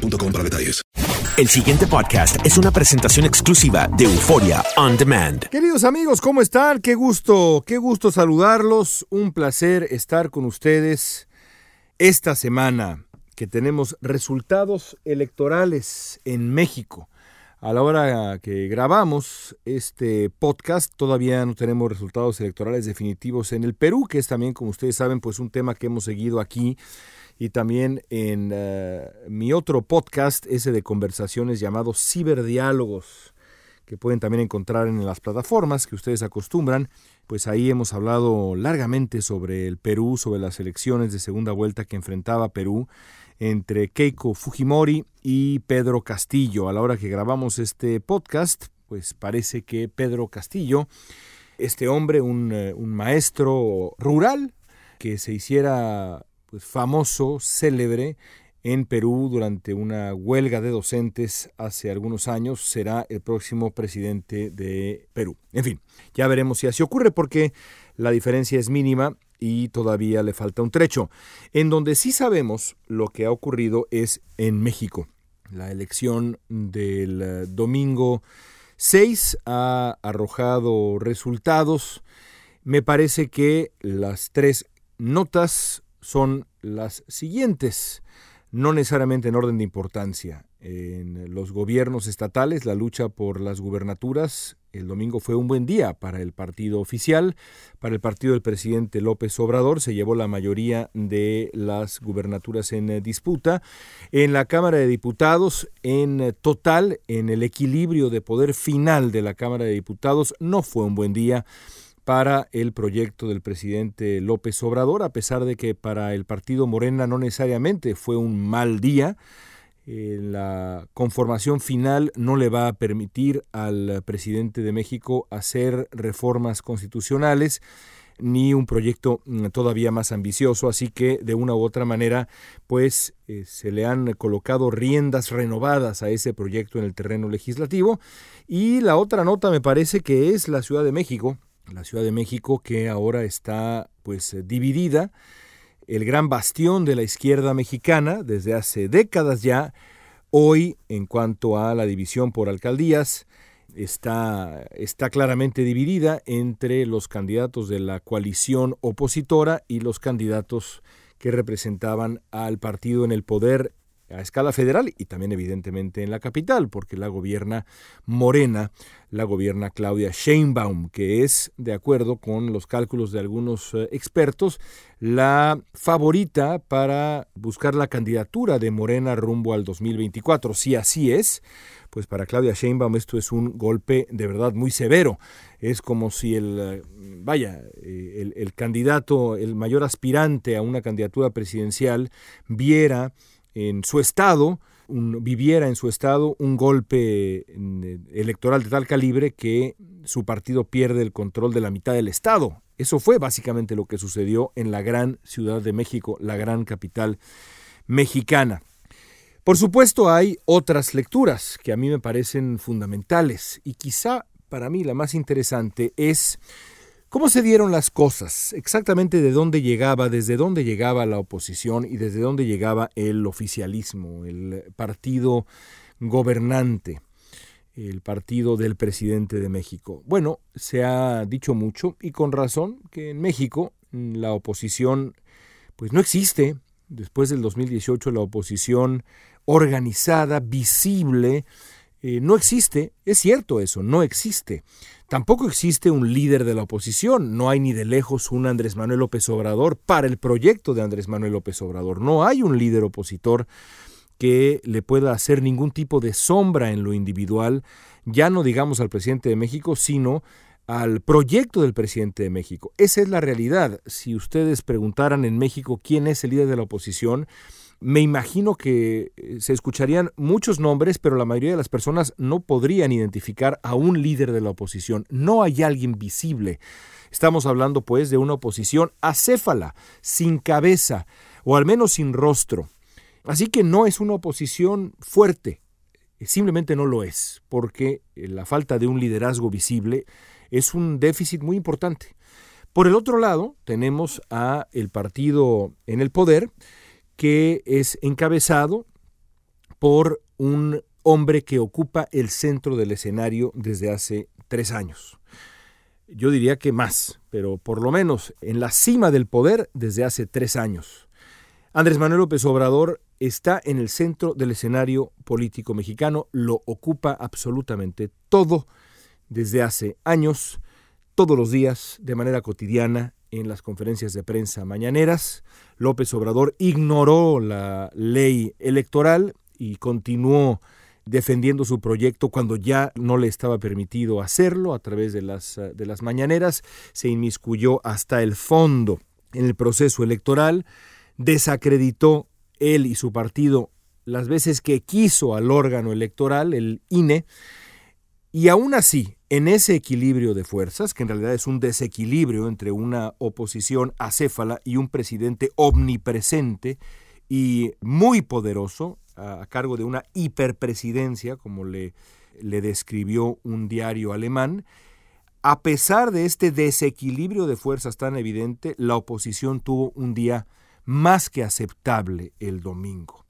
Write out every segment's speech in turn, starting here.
boostmobile.com para detalles. El siguiente podcast es una presentación exclusiva de Euforia On Demand. Queridos amigos, ¿cómo están? Qué gusto, qué gusto saludarlos. Un placer estar con ustedes esta semana que tenemos resultados electorales en México. A la hora que grabamos este podcast todavía no tenemos resultados electorales definitivos en el Perú, que es también, como ustedes saben, pues un tema que hemos seguido aquí y también en eh, mi otro podcast, ese de conversaciones llamado Ciberdiálogos, que pueden también encontrar en las plataformas que ustedes acostumbran, pues ahí hemos hablado largamente sobre el Perú, sobre las elecciones de segunda vuelta que enfrentaba Perú entre Keiko Fujimori y Pedro Castillo. A la hora que grabamos este podcast, pues parece que Pedro Castillo, este hombre, un, eh, un maestro rural, que se hiciera pues, famoso, célebre en Perú durante una huelga de docentes hace algunos años, será el próximo presidente de Perú. En fin, ya veremos si así ocurre porque la diferencia es mínima y todavía le falta un trecho. En donde sí sabemos lo que ha ocurrido es en México. La elección del eh, domingo 6 ha arrojado resultados. Me parece que las tres notas son las siguientes, no necesariamente en orden de importancia. En los gobiernos estatales, la lucha por las gubernaturas, el domingo fue un buen día para el partido oficial, para el partido del presidente López Obrador, se llevó la mayoría de las gubernaturas en disputa. En la Cámara de Diputados, en total, en el equilibrio de poder final de la Cámara de Diputados, no fue un buen día para el proyecto del presidente López Obrador, a pesar de que para el partido Morena no necesariamente fue un mal día. Eh, la conformación final no le va a permitir al presidente de México hacer reformas constitucionales ni un proyecto mm, todavía más ambicioso, así que de una u otra manera pues eh, se le han colocado riendas renovadas a ese proyecto en el terreno legislativo y la otra nota me parece que es la Ciudad de México, la Ciudad de México que ahora está pues eh, dividida, el gran bastión de la izquierda mexicana desde hace décadas ya, hoy en cuanto a la división por alcaldías, está, está claramente dividida entre los candidatos de la coalición opositora y los candidatos que representaban al partido en el poder a escala federal y también evidentemente en la capital, porque la gobierna Morena, la gobierna Claudia Sheinbaum, que es, de acuerdo con los cálculos de algunos eh, expertos, la favorita para buscar la candidatura de Morena rumbo al 2024. Si así es, pues para Claudia Sheinbaum esto es un golpe de verdad muy severo. Es como si el, eh, vaya, eh, el, el candidato, el mayor aspirante a una candidatura presidencial viera en su estado, viviera en su estado un golpe mm, electoral de tal calibre que su partido pierde el control de la mitad del estado. Eso fue básicamente lo que sucedió en la gran Ciudad de México, la gran capital mexicana. Por supuesto hay otras lecturas que a mí me parecen fundamentales y quizá para mí la más interesante es ¿Cómo se dieron las cosas? Exactamente de dónde llegaba, desde dónde llegaba la oposición y desde dónde llegaba el oficialismo, el partido gobernante, el partido del presidente de México. Bueno, se ha dicho mucho y con razón que en México la oposición pues no existe. Después del 2018 la oposición organizada, visible, eh, no existe. Es cierto eso, no existe. Tampoco existe un líder de la oposición, no hay ni de lejos un Andrés Manuel López Obrador para el proyecto de Andrés Manuel López Obrador. No hay un líder opositor que le pueda hacer ningún tipo de sombra en lo individual, ya no digamos al presidente de México, sino al proyecto del presidente de México. Esa es la realidad. Si ustedes preguntaran en México quién es el líder de la oposición, me imagino que eh, se escucharían muchos nombres, pero la mayoría de las personas no podrían identificar a un líder de la oposición. No hay alguien visible. Estamos hablando pues de una oposición acéfala, sin cabeza, o al menos sin rostro. Así que no es una oposición fuerte, simplemente no lo es, porque la falta de un liderazgo visible es un déficit muy importante. Por el otro lado, tenemos a el partido en el poder, que es encabezado por un hombre que ocupa el centro del escenario desde hace tres años. Yo diría que más, pero por lo menos en la cima del poder desde hace tres años. Andrés Manuel López Obrador está en el centro del escenario político mexicano, lo ocupa absolutamente todo desde hace años, todos los días, de manera cotidiana, en las conferencias de prensa mañaneras. López Obrador ignoró la ley electoral y continuó defendiendo su proyecto cuando ya no le estaba permitido hacerlo a través de las, de las mañaneras, se inmiscuyó hasta el fondo en el proceso electoral, desacreditó él y su partido las veces que quiso al órgano electoral, el INE, y aún así, en ese equilibrio de fuerzas, que en realidad es un desequilibrio entre una oposición acéfala y un presidente omnipresente y muy poderoso, a, cargo de una hiperpresidencia, como le, describió un diario alemán, a pesar de este desequilibrio de fuerzas tan evidente, la oposición tuvo un día más que aceptable el domingo.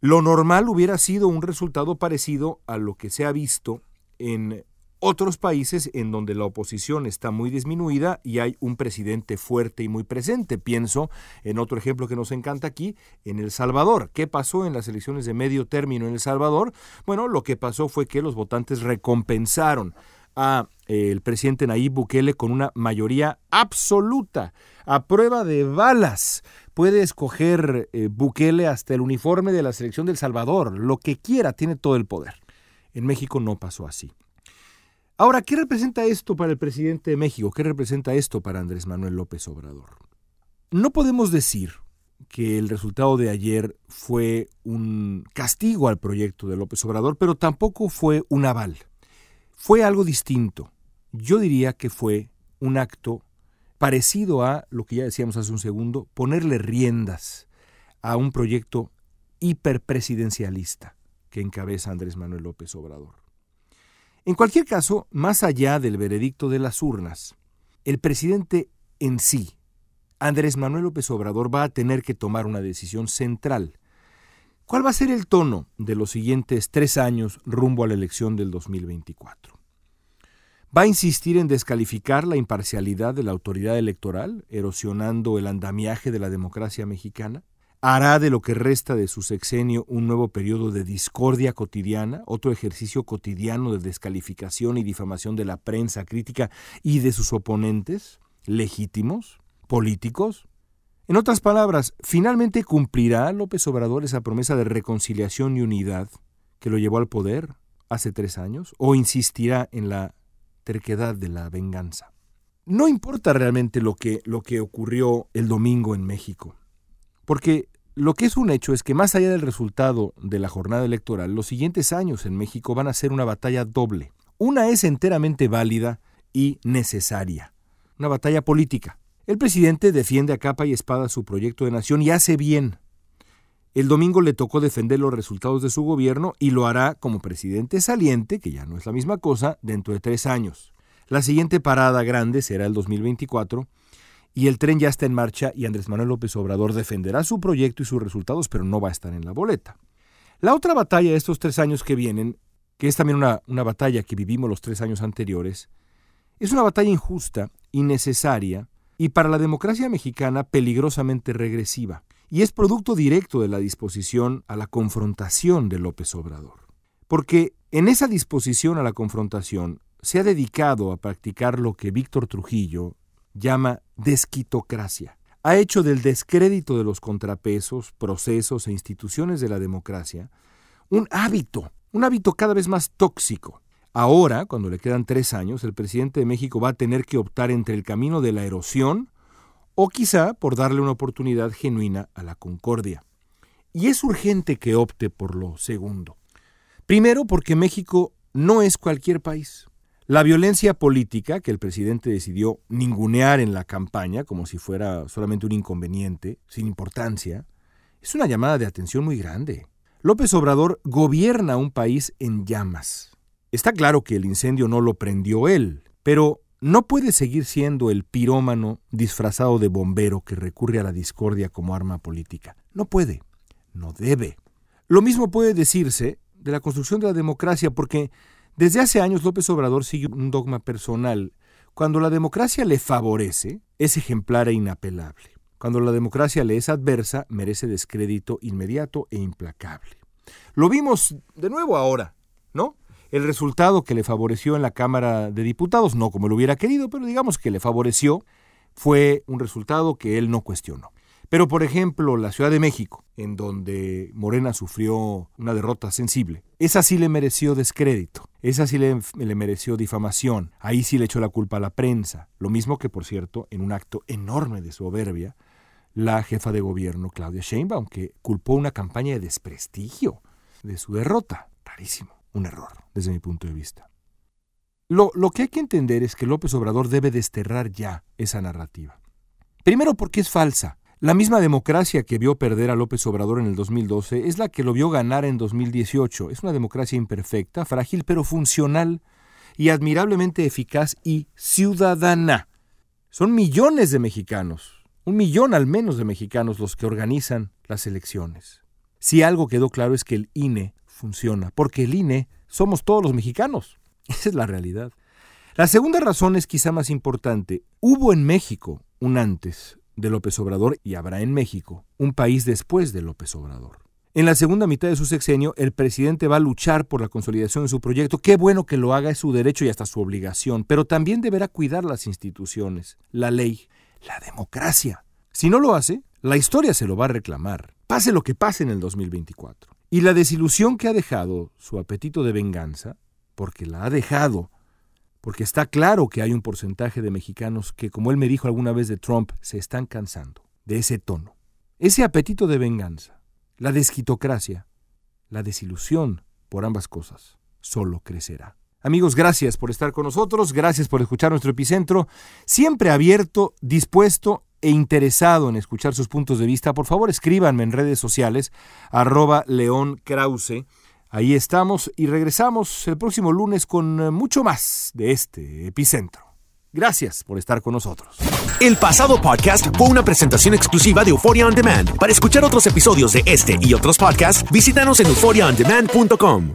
Lo normal hubiera sido un resultado parecido a lo que se ha visto en otros países en donde la oposición está muy disminuida y hay un presidente fuerte y muy presente. Pienso en otro ejemplo que nos encanta aquí, en El Salvador. ¿Qué pasó en las elecciones de medio término en El Salvador? Bueno, lo que pasó fue que los votantes recompensaron a eh, el presidente Nayib Bukele con una mayoría absoluta, a prueba de balas. Puede escoger eh, Bukele hasta el uniforme de la selección del Salvador, lo que quiera, tiene todo el poder. En México no pasó así. Ahora, ¿qué representa esto para el presidente de México? ¿Qué representa esto para Andrés Manuel López Obrador? No podemos decir que el resultado de ayer fue un castigo al proyecto de López Obrador, pero tampoco fue un aval. Fue algo distinto. Yo diría que fue un acto parecido a lo que ya decíamos hace un segundo, ponerle riendas a un proyecto hiperpresidencialista que encabeza Andrés Manuel López Obrador. En cualquier caso, más allá del veredicto de las urnas, el presidente en sí, Andrés Manuel López Obrador, va a tener que tomar una decisión central. ¿Cuál va a ser el tono de los siguientes tres años rumbo a la elección del 2024? ¿Va a insistir en descalificar la imparcialidad de la autoridad electoral, erosionando el andamiaje de la democracia mexicana? Hará de lo que resta de su sexenio un nuevo periodo de discordia cotidiana, otro ejercicio cotidiano de descalificación y difamación de la prensa crítica y de sus oponentes, legítimos, políticos. En otras palabras, ¿finalmente cumplirá López Obrador esa promesa de reconciliación y unidad que lo llevó al poder hace tres años? ¿O insistirá en la terquedad de la venganza? No importa realmente lo que, lo que ocurrió el domingo en México, porque lo que es un hecho es que más allá del resultado de la jornada electoral, los siguientes años en México van a ser una batalla doble. Una es enteramente válida y necesaria, una batalla política. El presidente defiende a capa y espada su proyecto de nación y hace bien. El domingo le tocó defender los resultados de su gobierno y lo hará como presidente saliente, que ya no es la misma cosa, dentro de tres años. La siguiente parada grande será el 2024 y el tren ya está en marcha y Andrés Manuel López Obrador defenderá su proyecto y sus resultados, pero no va a estar en la boleta. La otra batalla de estos tres años que vienen, que es también una, una batalla que vivimos los tres años anteriores, es una batalla injusta, innecesaria y para la democracia mexicana peligrosamente regresiva, y es producto directo de la disposición a la confrontación de López Obrador. Porque en esa disposición a la confrontación se ha dedicado a practicar lo que Víctor Trujillo llama desquitocracia. Ha hecho del descrédito de los contrapesos, procesos e instituciones de la democracia un hábito, un hábito cada vez más tóxico. Ahora, cuando le quedan tres años, el presidente de México va a tener que optar entre el camino de la erosión o quizá por darle una oportunidad genuina a la concordia. Y es urgente que opte por lo segundo. Primero porque México no es cualquier país. La violencia política que el presidente decidió ningunear en la campaña como si fuera solamente un inconveniente, sin importancia, es una llamada de atención muy grande. López Obrador gobierna un país en llamas. Está claro que el incendio no lo prendió él, pero no puede seguir siendo el pirómano disfrazado de bombero que recurre a la discordia como arma política. No puede, no debe. Lo mismo puede decirse de la construcción de la democracia, porque desde hace años López Obrador sigue un dogma personal. Cuando la democracia le favorece, es ejemplar e inapelable. Cuando la democracia le es adversa, merece descrédito inmediato e implacable. Lo vimos de nuevo ahora, ¿no? El resultado que le favoreció en la Cámara de Diputados, no como lo hubiera querido, pero digamos que le favoreció, fue un resultado que él no cuestionó. Pero, por ejemplo, la Ciudad de México, en donde Morena sufrió una derrota sensible, esa sí le mereció descrédito, esa sí le, mereció difamación, ahí sí le echó la culpa a la prensa, lo mismo que, por cierto, en un acto enorme de soberbia, la jefa de gobierno, Claudia Sheinbaum, que culpó una campaña de desprestigio de su derrota. Rarísimo, un error, desde mi punto de vista. Lo, lo que hay que entender es que López Obrador debe desterrar ya esa narrativa. Primero porque es falsa. La misma democracia que vio perder a López Obrador en el 2012 es la que lo vio ganar en 2018. Es una democracia imperfecta, frágil, pero funcional y admirablemente eficaz y ciudadana. Son millones de mexicanos, un millón al menos de mexicanos los que organizan las elecciones. Si algo quedó claro es que el INE funciona, porque el INE somos todos los mexicanos. Esa es la realidad. La segunda razón es quizá más importante. Hubo en México un antes de López Obrador y habrá en México un país después de López Obrador. En la segunda mitad de su sexenio, el presidente va a luchar por la consolidación de su proyecto. Qué bueno que lo haga, es su derecho y hasta su obligación, pero también deberá cuidar las instituciones, la ley, la democracia. Si no lo hace, la historia se lo va a reclamar, pase lo que pase en el 2024. Y la desilusión que ha dejado su apetito de venganza, porque la ha dejado porque está claro que hay un porcentaje de mexicanos que, como él me dijo alguna vez de Trump, se están cansando de ese tono. Ese apetito de venganza, la desquitocracia, la desilusión por ambas cosas, solo crecerá. Amigos, gracias por estar con nosotros, gracias por escuchar nuestro epicentro, siempre abierto, dispuesto e interesado en escuchar sus puntos de vista. Por favor, escríbanme en redes sociales, arroba León Krause. Ahí estamos y regresamos el próximo lunes con eh, mucho más de este epicentro. Gracias por estar con nosotros. El pasado podcast fue una presentación exclusiva de Euphoria On Demand. Para escuchar otros episodios de este y otros podcasts, visítanos en euphoriaondemand.com.